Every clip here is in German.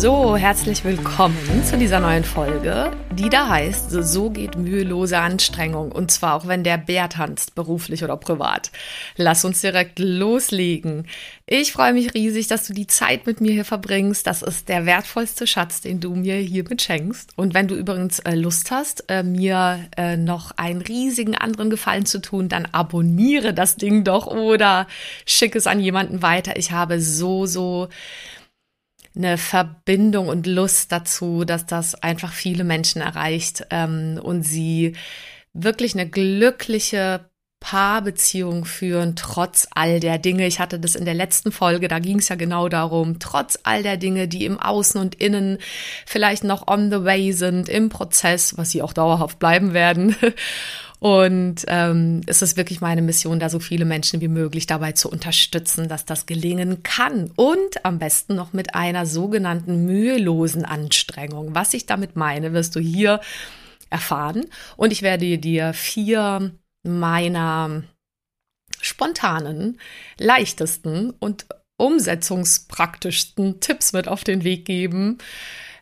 So, herzlich willkommen zu dieser neuen Folge, die da heißt, so geht mühelose Anstrengung. Und zwar auch wenn der Bär tanzt, beruflich oder privat. Lass uns direkt loslegen. Ich freue mich riesig, dass du die Zeit mit mir hier verbringst. Das ist der wertvollste Schatz, den du mir hiermit schenkst. Und wenn du übrigens äh, Lust hast, äh, mir äh, noch einen riesigen anderen Gefallen zu tun, dann abonniere das Ding doch oder schick es an jemanden weiter. Ich habe so, so eine Verbindung und Lust dazu, dass das einfach viele Menschen erreicht ähm, und sie wirklich eine glückliche Paarbeziehung führen, trotz all der Dinge. Ich hatte das in der letzten Folge, da ging es ja genau darum, trotz all der Dinge, die im Außen und Innen vielleicht noch on the way sind, im Prozess, was sie auch dauerhaft bleiben werden. Und ähm, es ist wirklich meine Mission, da so viele Menschen wie möglich dabei zu unterstützen, dass das gelingen kann. Und am besten noch mit einer sogenannten mühelosen Anstrengung. Was ich damit meine, wirst du hier erfahren. Und ich werde dir vier meiner spontanen, leichtesten und umsetzungspraktischsten Tipps mit auf den Weg geben,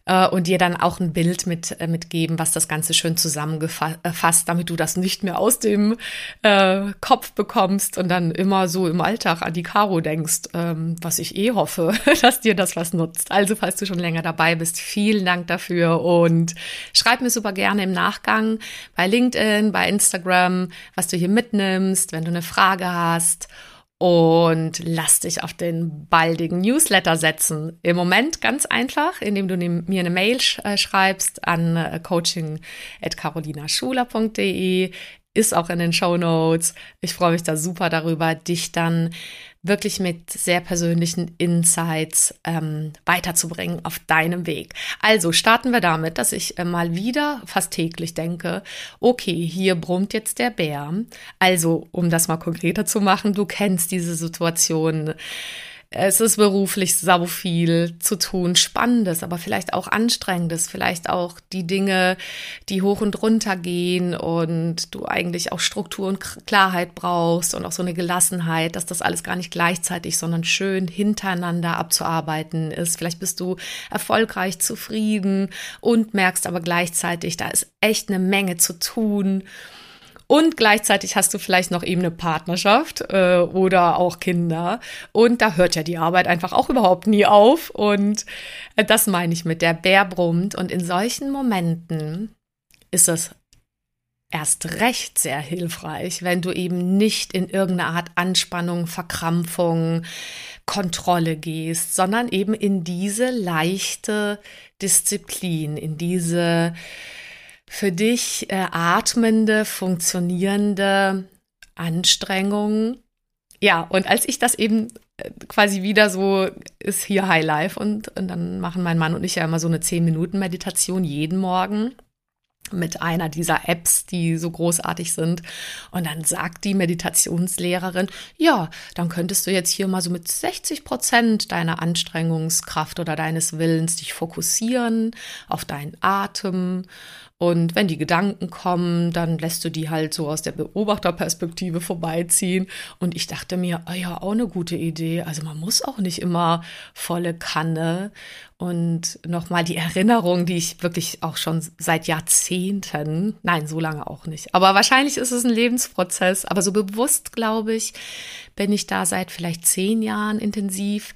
äh, und dir dann auch ein Bild mit, äh, mitgeben, was das Ganze schön zusammengefasst, damit du das nicht mehr aus dem äh, Kopf bekommst und dann immer so im Alltag an die Caro denkst, ähm, was ich eh hoffe, dass dir das was nutzt. Also, falls du schon länger dabei bist, vielen Dank dafür und schreib mir super gerne im Nachgang bei LinkedIn, bei Instagram, was du hier mitnimmst, wenn du eine Frage hast und lass dich auf den baldigen Newsletter setzen. Im Moment ganz einfach, indem du mir eine Mail äh, schreibst an äh, coaching@carolinaschuler.de ist auch in den Show Notes. Ich freue mich da super darüber, dich dann wirklich mit sehr persönlichen Insights ähm, weiterzubringen auf deinem Weg. Also starten wir damit, dass ich äh, mal wieder fast täglich denke, okay, hier brummt jetzt der Bär. Also, um das mal konkreter zu machen, du kennst diese Situation es ist beruflich sau viel zu tun, spannendes, aber vielleicht auch anstrengendes, vielleicht auch die Dinge, die hoch und runter gehen und du eigentlich auch Struktur und Klarheit brauchst und auch so eine Gelassenheit, dass das alles gar nicht gleichzeitig, sondern schön hintereinander abzuarbeiten ist. Vielleicht bist du erfolgreich, zufrieden und merkst aber gleichzeitig, da ist echt eine Menge zu tun. Und gleichzeitig hast du vielleicht noch eben eine Partnerschaft äh, oder auch Kinder. Und da hört ja die Arbeit einfach auch überhaupt nie auf. Und äh, das meine ich mit der Bär brummt. Und in solchen Momenten ist es erst recht sehr hilfreich, wenn du eben nicht in irgendeine Art Anspannung, Verkrampfung, Kontrolle gehst, sondern eben in diese leichte Disziplin, in diese für dich äh, atmende, funktionierende Anstrengung. Ja, und als ich das eben äh, quasi wieder so ist hier High Life und, und dann machen mein Mann und ich ja immer so eine 10 Minuten Meditation jeden Morgen mit einer dieser Apps, die so großartig sind. Und dann sagt die Meditationslehrerin, ja, dann könntest du jetzt hier mal so mit 60 Prozent deiner Anstrengungskraft oder deines Willens dich fokussieren auf deinen Atem. Und wenn die Gedanken kommen, dann lässt du die halt so aus der Beobachterperspektive vorbeiziehen. Und ich dachte mir, oh ja, auch eine gute Idee. Also man muss auch nicht immer volle Kanne und nochmal die Erinnerung, die ich wirklich auch schon seit Jahrzehnten, nein, so lange auch nicht, aber wahrscheinlich ist es ein Lebensprozess, aber so bewusst, glaube ich, bin ich da seit vielleicht zehn Jahren intensiv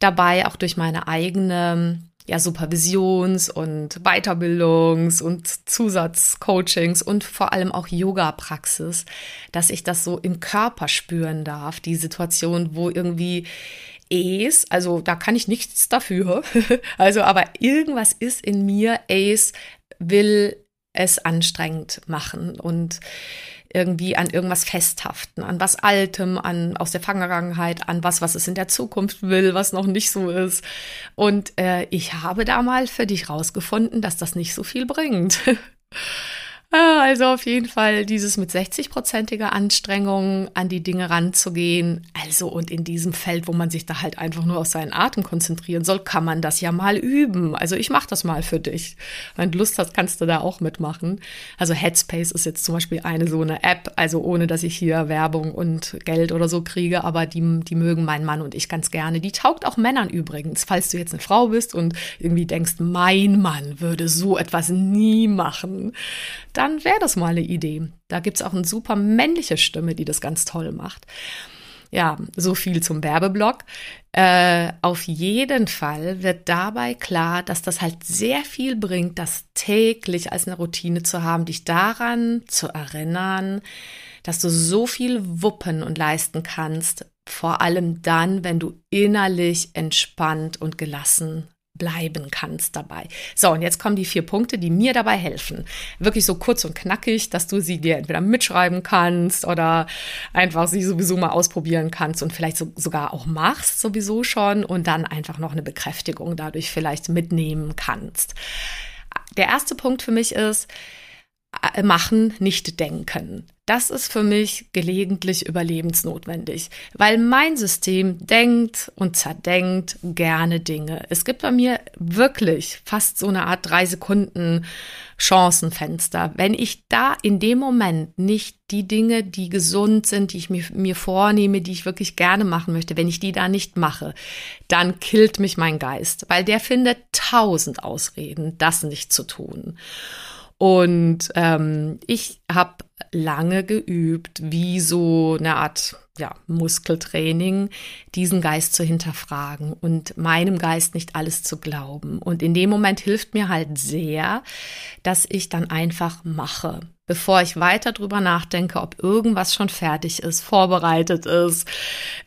dabei, auch durch meine eigene ja, Supervisions- und Weiterbildungs- und Zusatzcoachings und vor allem auch Yoga-Praxis, dass ich das so im Körper spüren darf, die Situation, wo irgendwie es, also da kann ich nichts dafür, also aber irgendwas ist in mir, es will es anstrengend machen. Und irgendwie an irgendwas festhaften, an was Altem, an aus der Vergangenheit, an was, was es in der Zukunft will, was noch nicht so ist. Und äh, ich habe da mal für dich rausgefunden, dass das nicht so viel bringt. Ah, also auf jeden Fall dieses mit 60-prozentiger Anstrengung an die Dinge ranzugehen. Also und in diesem Feld, wo man sich da halt einfach nur auf seinen Atem konzentrieren soll, kann man das ja mal üben. Also ich mache das mal für dich. Wenn du Lust hast, kannst du da auch mitmachen. Also Headspace ist jetzt zum Beispiel eine so eine App, also ohne dass ich hier Werbung und Geld oder so kriege, aber die, die mögen mein Mann und ich ganz gerne. Die taugt auch Männern übrigens. Falls du jetzt eine Frau bist und irgendwie denkst, mein Mann würde so etwas nie machen dann wäre das mal eine Idee. Da gibt es auch eine super männliche Stimme, die das ganz toll macht. Ja, so viel zum Werbeblock. Äh, auf jeden Fall wird dabei klar, dass das halt sehr viel bringt, das täglich als eine Routine zu haben, dich daran zu erinnern, dass du so viel wuppen und leisten kannst, vor allem dann, wenn du innerlich entspannt und gelassen bleiben kannst dabei. So, und jetzt kommen die vier Punkte, die mir dabei helfen. Wirklich so kurz und knackig, dass du sie dir entweder mitschreiben kannst oder einfach sie sowieso mal ausprobieren kannst und vielleicht so, sogar auch machst sowieso schon und dann einfach noch eine Bekräftigung dadurch vielleicht mitnehmen kannst. Der erste Punkt für mich ist, machen, nicht denken. Das ist für mich gelegentlich überlebensnotwendig, weil mein System denkt und zerdenkt gerne Dinge. Es gibt bei mir wirklich fast so eine Art drei Sekunden Chancenfenster. Wenn ich da in dem Moment nicht die Dinge, die gesund sind, die ich mir, mir vornehme, die ich wirklich gerne machen möchte, wenn ich die da nicht mache, dann killt mich mein Geist, weil der findet tausend Ausreden, das nicht zu tun. Und ähm, ich habe lange geübt, wie so eine Art ja, Muskeltraining, diesen Geist zu hinterfragen und meinem Geist nicht alles zu glauben. Und in dem Moment hilft mir halt sehr, dass ich dann einfach mache, bevor ich weiter drüber nachdenke, ob irgendwas schon fertig ist, vorbereitet ist.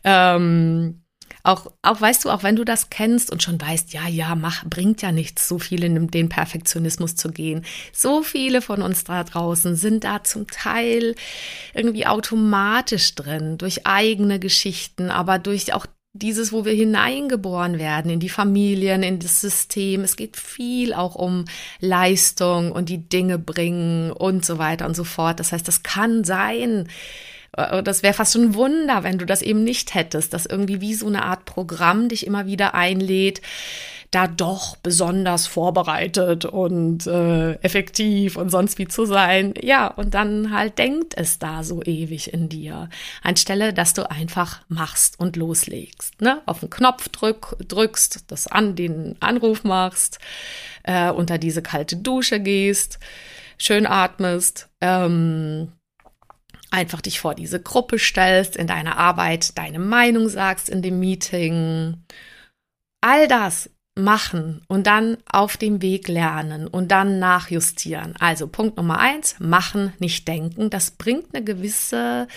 Ähm, auch, auch weißt du, auch wenn du das kennst und schon weißt, ja, ja, mach, bringt ja nichts, so viel in den Perfektionismus zu gehen. So viele von uns da draußen sind da zum Teil irgendwie automatisch drin, durch eigene Geschichten, aber durch auch dieses, wo wir hineingeboren werden, in die Familien, in das System. Es geht viel auch um Leistung und die Dinge bringen und so weiter und so fort. Das heißt, das kann sein, das wäre fast schon ein Wunder, wenn du das eben nicht hättest, dass irgendwie wie so eine Art Programm dich immer wieder einlädt, da doch besonders vorbereitet und äh, effektiv und sonst wie zu sein. Ja, und dann halt denkt es da so ewig in dir. Anstelle, dass du einfach machst und loslegst. Ne? Auf den Knopf drück, drückst, das an, den Anruf machst, äh, unter diese kalte Dusche gehst, schön atmest, ähm, einfach dich vor diese Gruppe stellst, in deiner Arbeit deine Meinung sagst in dem Meeting. All das machen und dann auf dem Weg lernen und dann nachjustieren. Also Punkt Nummer eins, machen, nicht denken. Das bringt eine gewisse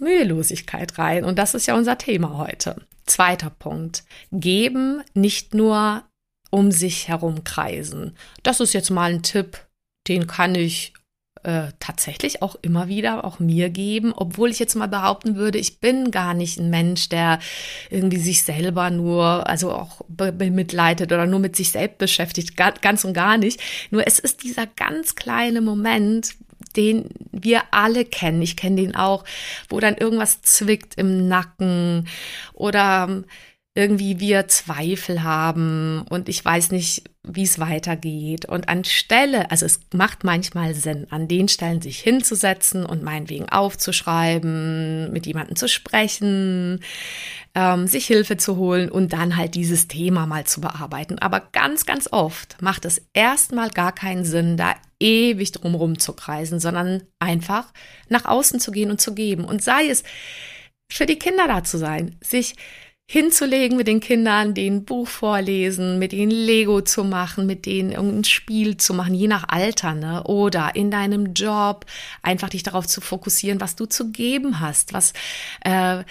Mühelosigkeit rein und das ist ja unser Thema heute. Zweiter Punkt, geben, nicht nur um sich herum kreisen. Das ist jetzt mal ein Tipp, den kann ich äh, tatsächlich auch immer wieder auch mir geben, obwohl ich jetzt mal behaupten würde, ich bin gar nicht ein Mensch, der irgendwie sich selber nur, also auch bemitleidet oder nur mit sich selbst beschäftigt, ganz und gar nicht. Nur es ist dieser ganz kleine Moment, den wir alle kennen. Ich kenne den auch, wo dann irgendwas zwickt im Nacken oder irgendwie wir Zweifel haben und ich weiß nicht, wie es weitergeht. Und anstelle, also es macht manchmal Sinn, an den Stellen sich hinzusetzen und meinetwegen aufzuschreiben, mit jemandem zu sprechen, ähm, sich Hilfe zu holen und dann halt dieses Thema mal zu bearbeiten. Aber ganz, ganz oft macht es erstmal gar keinen Sinn, da ewig drumherum zu kreisen, sondern einfach nach außen zu gehen und zu geben. Und sei es für die Kinder da zu sein, sich hinzulegen mit den Kindern, denen Buch vorlesen, mit ihnen Lego zu machen, mit denen irgendein Spiel zu machen, je nach Alter, ne? Oder in deinem Job einfach dich darauf zu fokussieren, was du zu geben hast, was äh,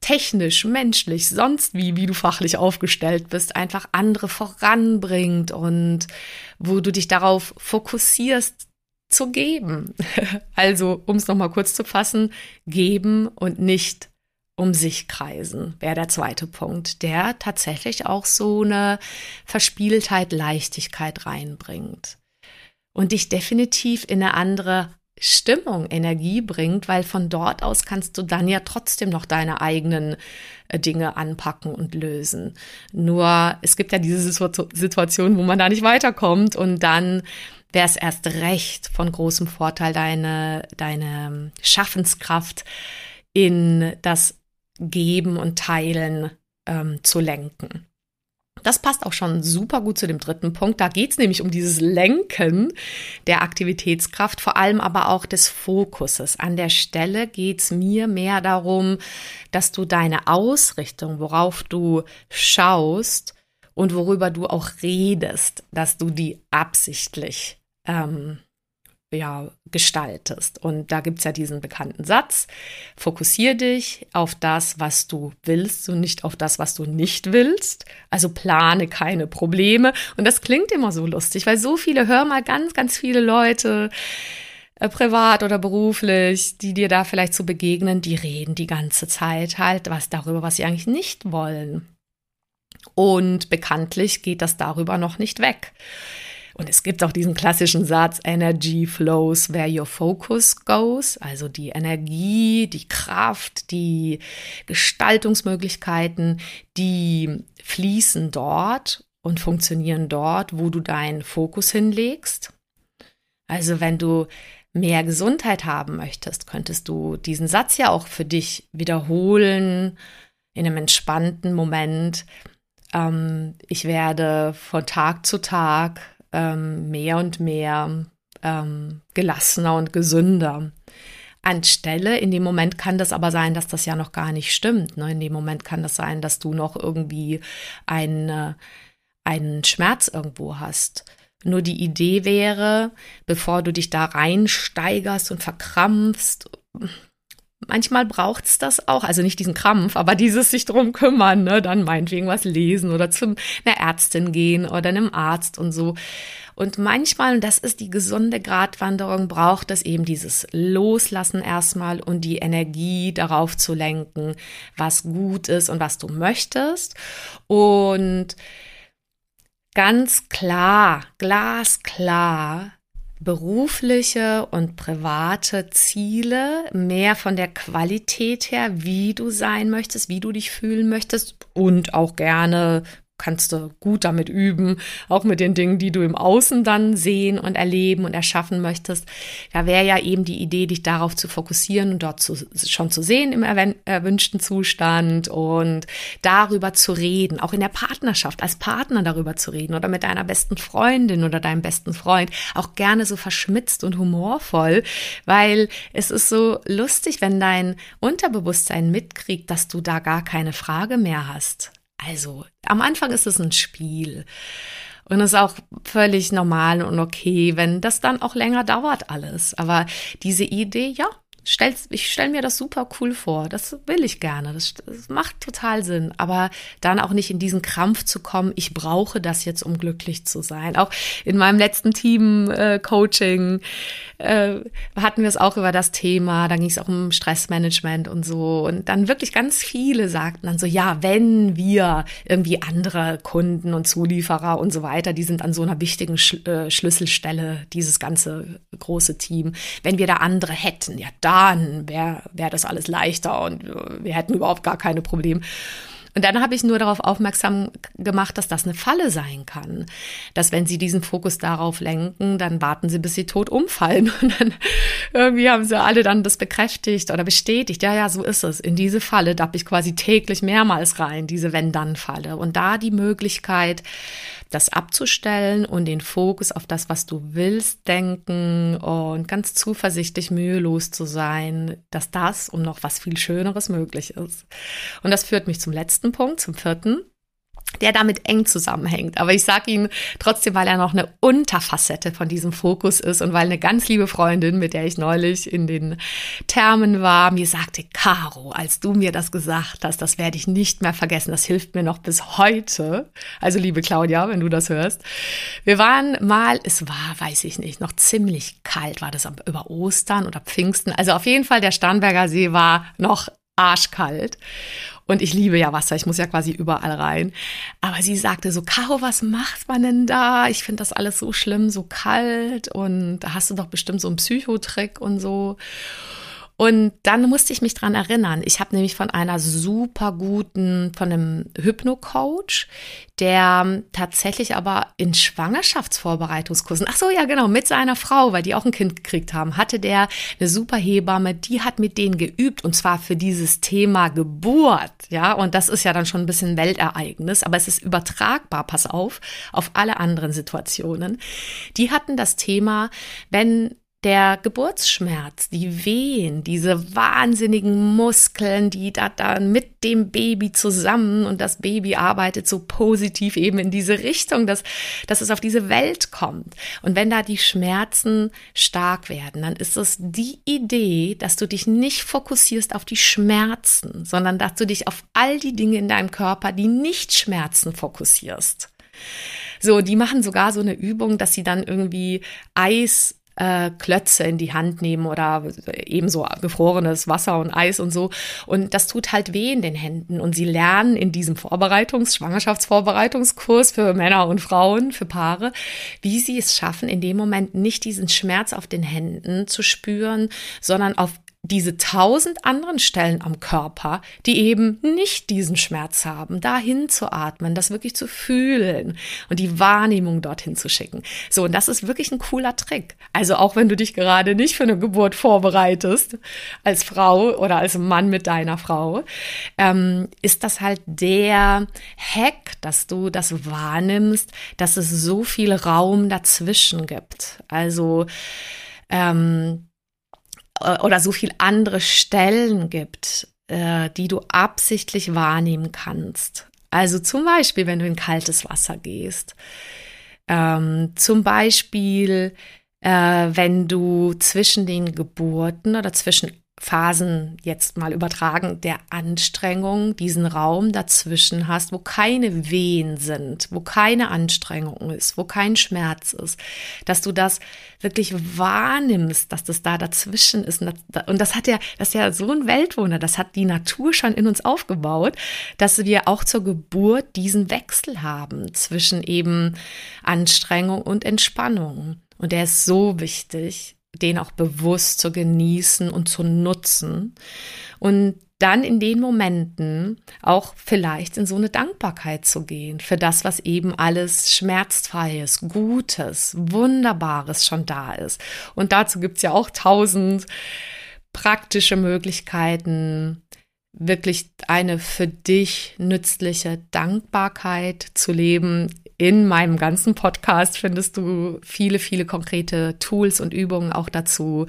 technisch, menschlich, sonst wie, wie du fachlich aufgestellt bist, einfach andere voranbringt und wo du dich darauf fokussierst zu geben. Also, um es nochmal kurz zu fassen, geben und nicht um sich kreisen, wäre der zweite Punkt, der tatsächlich auch so eine Verspieltheit, Leichtigkeit reinbringt und dich definitiv in eine andere Stimmung, Energie bringt, weil von dort aus kannst du dann ja trotzdem noch deine eigenen äh, Dinge anpacken und lösen. Nur es gibt ja diese Situation, wo man da nicht weiterkommt und dann wäre es erst recht von großem Vorteil, deine, deine Schaffenskraft in das Geben und Teilen ähm, zu lenken. Das passt auch schon super gut zu dem dritten Punkt. Da geht es nämlich um dieses Lenken der Aktivitätskraft, vor allem aber auch des Fokuses. An der Stelle geht es mir mehr darum, dass du deine Ausrichtung, worauf du schaust und worüber du auch redest, dass du die absichtlich ähm, ja, gestaltest. Und da gibt's ja diesen bekannten Satz, fokussier dich auf das, was du willst und nicht auf das, was du nicht willst. Also plane keine Probleme. Und das klingt immer so lustig, weil so viele, hör mal ganz, ganz viele Leute, äh, privat oder beruflich, die dir da vielleicht so begegnen, die reden die ganze Zeit halt was darüber, was sie eigentlich nicht wollen. Und bekanntlich geht das darüber noch nicht weg. Und es gibt auch diesen klassischen Satz, Energy flows where your focus goes. Also die Energie, die Kraft, die Gestaltungsmöglichkeiten, die fließen dort und funktionieren dort, wo du deinen Fokus hinlegst. Also wenn du mehr Gesundheit haben möchtest, könntest du diesen Satz ja auch für dich wiederholen in einem entspannten Moment. Ähm, ich werde von Tag zu Tag ähm, mehr und mehr ähm, gelassener und gesünder. Anstelle, in dem Moment kann das aber sein, dass das ja noch gar nicht stimmt. Ne? In dem Moment kann das sein, dass du noch irgendwie einen, einen Schmerz irgendwo hast. Nur die Idee wäre, bevor du dich da reinsteigerst und verkrampfst, manchmal braucht es das auch, also nicht diesen Krampf, aber dieses sich drum kümmern, ne? dann meinetwegen was lesen oder zu einer Ärztin gehen oder einem Arzt und so. Und manchmal, und das ist die gesunde Gratwanderung, braucht es eben dieses Loslassen erstmal und die Energie darauf zu lenken, was gut ist und was du möchtest. Und ganz klar, glasklar berufliche und private Ziele, mehr von der Qualität her, wie du sein möchtest, wie du dich fühlen möchtest und auch gerne kannst du gut damit üben, auch mit den Dingen, die du im Außen dann sehen und erleben und erschaffen möchtest. Da wäre ja eben die Idee, dich darauf zu fokussieren und dort zu, schon zu sehen im erwünschten Zustand und darüber zu reden, auch in der Partnerschaft, als Partner darüber zu reden oder mit deiner besten Freundin oder deinem besten Freund, auch gerne so verschmitzt und humorvoll, weil es ist so lustig, wenn dein Unterbewusstsein mitkriegt, dass du da gar keine Frage mehr hast. Also, am Anfang ist es ein Spiel. Und es ist auch völlig normal und okay, wenn das dann auch länger dauert alles. Aber diese Idee, ja, stell, ich stelle mir das super cool vor. Das will ich gerne. Das, das, macht total Sinn. Aber dann auch nicht in diesen Krampf zu kommen, ich brauche das jetzt, um glücklich zu sein. Auch in meinem letzten Team-Coaching äh, äh, hatten wir es auch über das Thema. Da ging es auch um Stressmanagement und so. Und dann wirklich ganz viele sagten dann so, ja, wenn wir irgendwie andere Kunden und Zulieferer und so weiter, die sind an so einer wichtigen Sch äh, Schlüsselstelle, dieses ganze große Team. Wenn wir da andere hätten, ja, da dann wäre wär das alles leichter und wir hätten überhaupt gar keine Probleme. Und dann habe ich nur darauf aufmerksam gemacht, dass das eine Falle sein kann. Dass wenn sie diesen Fokus darauf lenken, dann warten sie, bis sie tot umfallen. Und dann irgendwie haben sie alle dann das bekräftigt oder bestätigt. Ja, ja, so ist es. In diese Falle dapp ich quasi täglich mehrmals rein, diese Wenn-Dann-Falle. Und da die Möglichkeit, das abzustellen und den Fokus auf das, was du willst, denken und ganz zuversichtlich mühelos zu sein, dass das und noch was viel Schöneres möglich ist. Und das führt mich zum letzten Punkt, zum vierten der damit eng zusammenhängt. Aber ich sage ihn trotzdem, weil er noch eine Unterfacette von diesem Fokus ist und weil eine ganz liebe Freundin, mit der ich neulich in den Thermen war, mir sagte, Caro, als du mir das gesagt hast, das werde ich nicht mehr vergessen. Das hilft mir noch bis heute. Also liebe Claudia, wenn du das hörst. Wir waren mal, es war, weiß ich nicht, noch ziemlich kalt, war das über Ostern oder Pfingsten. Also auf jeden Fall, der Starnberger See war noch arschkalt. Und ich liebe ja Wasser, ich muss ja quasi überall rein. Aber sie sagte so, Caro, was macht man denn da? Ich finde das alles so schlimm, so kalt und da hast du doch bestimmt so einen Psychotrick und so. Und dann musste ich mich dran erinnern. Ich habe nämlich von einer super guten, von einem Hypno-Coach, der tatsächlich aber in Schwangerschaftsvorbereitungskursen, ach so, ja, genau, mit seiner Frau, weil die auch ein Kind gekriegt haben, hatte der eine super Hebamme, die hat mit denen geübt und zwar für dieses Thema Geburt, ja, und das ist ja dann schon ein bisschen Weltereignis, aber es ist übertragbar, pass auf, auf alle anderen Situationen. Die hatten das Thema, wenn der Geburtsschmerz, die Wehen, diese wahnsinnigen Muskeln, die da dann mit dem Baby zusammen und das Baby arbeitet so positiv eben in diese Richtung, dass, dass es auf diese Welt kommt. Und wenn da die Schmerzen stark werden, dann ist es die Idee, dass du dich nicht fokussierst auf die Schmerzen, sondern dass du dich auf all die Dinge in deinem Körper, die nicht Schmerzen, fokussierst. So, die machen sogar so eine Übung, dass sie dann irgendwie Eis äh, Klötze in die Hand nehmen oder ebenso gefrorenes Wasser und Eis und so. Und das tut halt weh in den Händen. Und sie lernen in diesem Vorbereitungs-, Schwangerschaftsvorbereitungskurs für Männer und Frauen, für Paare, wie sie es schaffen, in dem Moment nicht diesen Schmerz auf den Händen zu spüren, sondern auf diese tausend anderen Stellen am Körper, die eben nicht diesen Schmerz haben, dahin zu atmen, das wirklich zu fühlen und die Wahrnehmung dorthin zu schicken. So, und das ist wirklich ein cooler Trick. Also auch wenn du dich gerade nicht für eine Geburt vorbereitest, als Frau oder als Mann mit deiner Frau, ähm, ist das halt der Hack, dass du das wahrnimmst, dass es so viel Raum dazwischen gibt. Also, ähm, äh, oder so viel andere Stellen gibt, äh, die du absichtlich wahrnehmen kannst. Also zum Beispiel, wenn du in kaltes Wasser gehst. Ähm, zum Beispiel, äh, wenn du zwischen den Geburten oder zwischen Phasen jetzt mal übertragen der Anstrengung, diesen Raum dazwischen hast, wo keine Wehen sind, wo keine Anstrengung ist, wo kein Schmerz ist, dass du das wirklich wahrnimmst, dass das da dazwischen ist. Und das hat ja, das ist ja so ein Weltwunder, das hat die Natur schon in uns aufgebaut, dass wir auch zur Geburt diesen Wechsel haben zwischen eben Anstrengung und Entspannung. Und der ist so wichtig, den auch bewusst zu genießen und zu nutzen und dann in den Momenten auch vielleicht in so eine Dankbarkeit zu gehen für das, was eben alles schmerzfreies, Gutes, Wunderbares schon da ist. Und dazu gibt's ja auch tausend praktische Möglichkeiten, wirklich eine für dich nützliche Dankbarkeit zu leben in meinem ganzen Podcast findest du viele, viele konkrete Tools und Übungen auch dazu.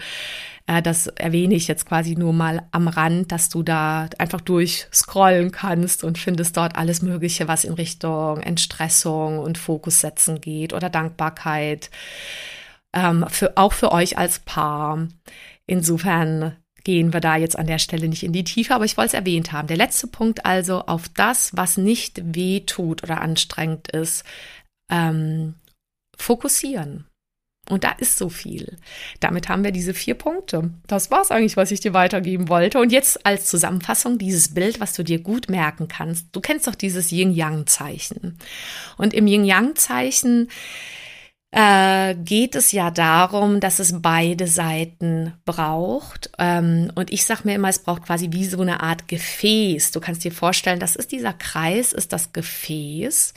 Äh, das erwähne ich jetzt quasi nur mal am Rand, dass du da einfach durchscrollen kannst und findest dort alles Mögliche, was in Richtung Entstressung und Fokus setzen geht oder Dankbarkeit. Ähm, für, auch für euch als Paar. Insofern gehen wir da jetzt an der Stelle nicht in die Tiefe, aber ich wollte es erwähnt haben. Der letzte Punkt also auf das, was nicht weh tut oder anstrengend ist, ähm, fokussieren. Und da ist so viel. Damit haben wir diese vier Punkte. Das war es eigentlich, was ich dir weitergeben wollte. Und jetzt als Zusammenfassung dieses Bild, was du dir gut merken kannst. Du kennst doch dieses Yin-Yang-Zeichen. Und im Yin-Yang-Zeichen äh, geht es ja darum, dass es beide Seiten braucht. Ähm, und ich sage mir immer, es braucht quasi wie so eine Art Gefäß. Du kannst dir vorstellen, das ist dieser Kreis, ist das Gefäß,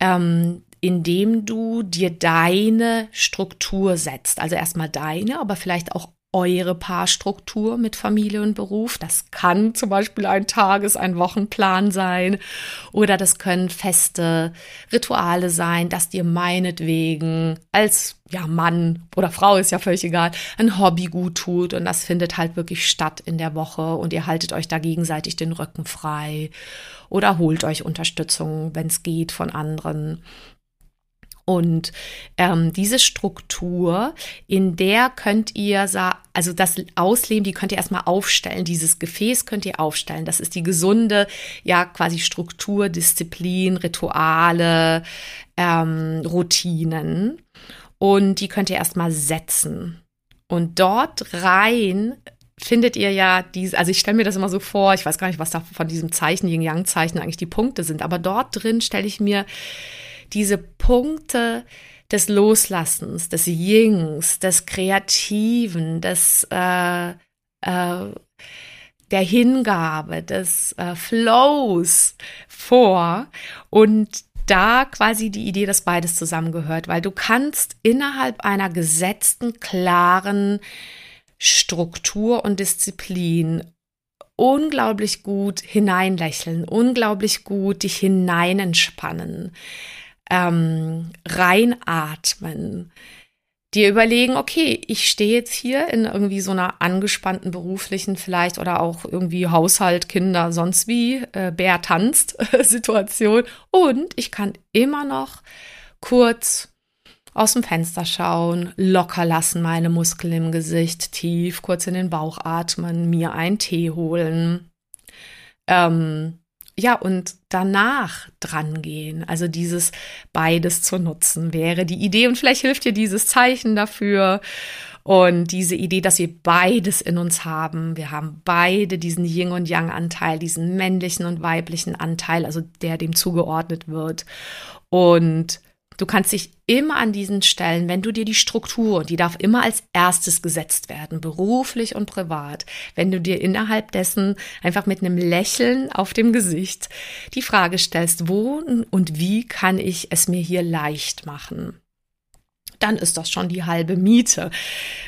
ähm, in dem du dir deine Struktur setzt. Also erstmal deine, aber vielleicht auch eure Paarstruktur mit Familie und Beruf. Das kann zum Beispiel ein Tages-, ein Wochenplan sein oder das können feste Rituale sein, dass dir meinetwegen als ja, Mann oder Frau ist ja völlig egal, ein Hobby gut tut und das findet halt wirklich statt in der Woche und ihr haltet euch da gegenseitig den Rücken frei oder holt euch Unterstützung, wenn es geht, von anderen. Und ähm, diese Struktur, in der könnt ihr, also das Ausleben, die könnt ihr erstmal aufstellen. Dieses Gefäß könnt ihr aufstellen. Das ist die gesunde, ja, quasi Struktur, Disziplin, Rituale, ähm, Routinen. Und die könnt ihr erstmal setzen. Und dort rein findet ihr ja diese, also ich stelle mir das immer so vor, ich weiß gar nicht, was da von diesem Zeichen, Yin-Yang-Zeichen eigentlich die Punkte sind, aber dort drin stelle ich mir diese Punkte des Loslassens, des Yings, des Kreativen, des äh, äh, der Hingabe, des äh, Flows vor und da quasi die Idee, dass beides zusammengehört, weil du kannst innerhalb einer gesetzten, klaren Struktur und Disziplin unglaublich gut hineinlächeln, unglaublich gut dich hineinentspannen ähm, reinatmen, dir überlegen, okay, ich stehe jetzt hier in irgendwie so einer angespannten beruflichen vielleicht oder auch irgendwie Haushalt, Kinder, sonst wie, äh, Bär tanzt Situation und ich kann immer noch kurz aus dem Fenster schauen, locker lassen meine Muskeln im Gesicht, tief kurz in den Bauch atmen, mir einen Tee holen. Ähm, ja, und danach dran gehen. Also dieses beides zu nutzen wäre die Idee. Und vielleicht hilft dir dieses Zeichen dafür. Und diese Idee, dass wir beides in uns haben. Wir haben beide diesen Yin und Yang Anteil, diesen männlichen und weiblichen Anteil, also der dem zugeordnet wird. Und Du kannst dich immer an diesen Stellen, wenn du dir die Struktur, die darf immer als erstes gesetzt werden, beruflich und privat, wenn du dir innerhalb dessen einfach mit einem Lächeln auf dem Gesicht die Frage stellst, wo und wie kann ich es mir hier leicht machen? Dann ist das schon die halbe Miete.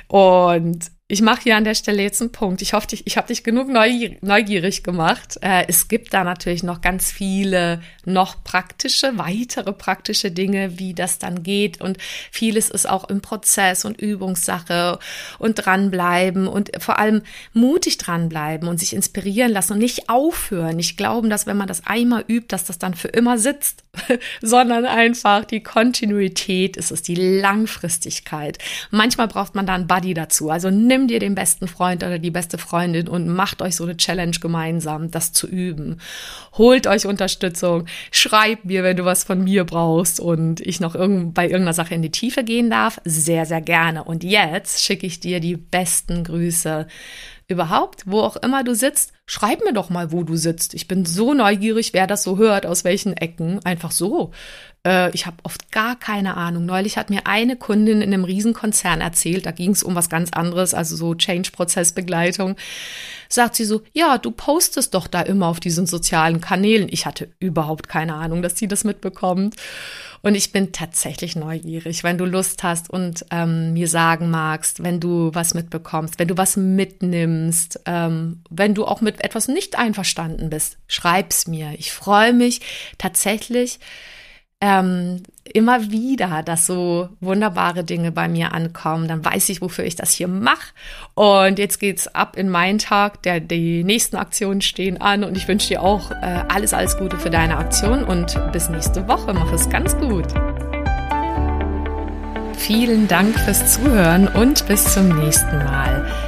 Und ich mache hier an der Stelle jetzt einen Punkt. Ich hoffe, ich, ich habe dich genug neugierig gemacht. Äh, es gibt da natürlich noch ganz viele noch praktische, weitere praktische Dinge, wie das dann geht. Und vieles ist auch im Prozess und Übungssache und dranbleiben und vor allem mutig dranbleiben und sich inspirieren lassen und nicht aufhören. Nicht glauben, dass wenn man das einmal übt, dass das dann für immer sitzt, sondern einfach die Kontinuität ist es, die Langfristigkeit. Manchmal braucht man da einen Buddy dazu. Also nimm nimm dir den besten Freund oder die beste Freundin und macht euch so eine Challenge gemeinsam, das zu üben. Holt euch Unterstützung, schreib mir, wenn du was von mir brauchst und ich noch irgend, bei irgendeiner Sache in die Tiefe gehen darf. Sehr, sehr gerne. Und jetzt schicke ich dir die besten Grüße überhaupt, wo auch immer du sitzt, schreib mir doch mal, wo du sitzt. Ich bin so neugierig, wer das so hört, aus welchen Ecken. Einfach so. Äh, ich habe oft gar keine Ahnung. Neulich hat mir eine Kundin in einem Riesenkonzern erzählt, da ging es um was ganz anderes, also so Change-Prozessbegleitung. Sagt sie so, ja, du postest doch da immer auf diesen sozialen Kanälen. Ich hatte überhaupt keine Ahnung, dass sie das mitbekommt. Und ich bin tatsächlich neugierig, wenn du Lust hast und ähm, mir sagen magst, wenn du was mitbekommst, wenn du was mitnimmst, ähm, wenn du auch etwas nicht einverstanden bist, schreib's mir. Ich freue mich tatsächlich ähm, immer wieder, dass so wunderbare Dinge bei mir ankommen. Dann weiß ich, wofür ich das hier mache. Und jetzt geht's ab in meinen Tag. Der, die nächsten Aktionen stehen an und ich wünsche dir auch äh, alles, alles Gute für deine Aktion und bis nächste Woche. Mach es ganz gut. Vielen Dank fürs Zuhören und bis zum nächsten Mal.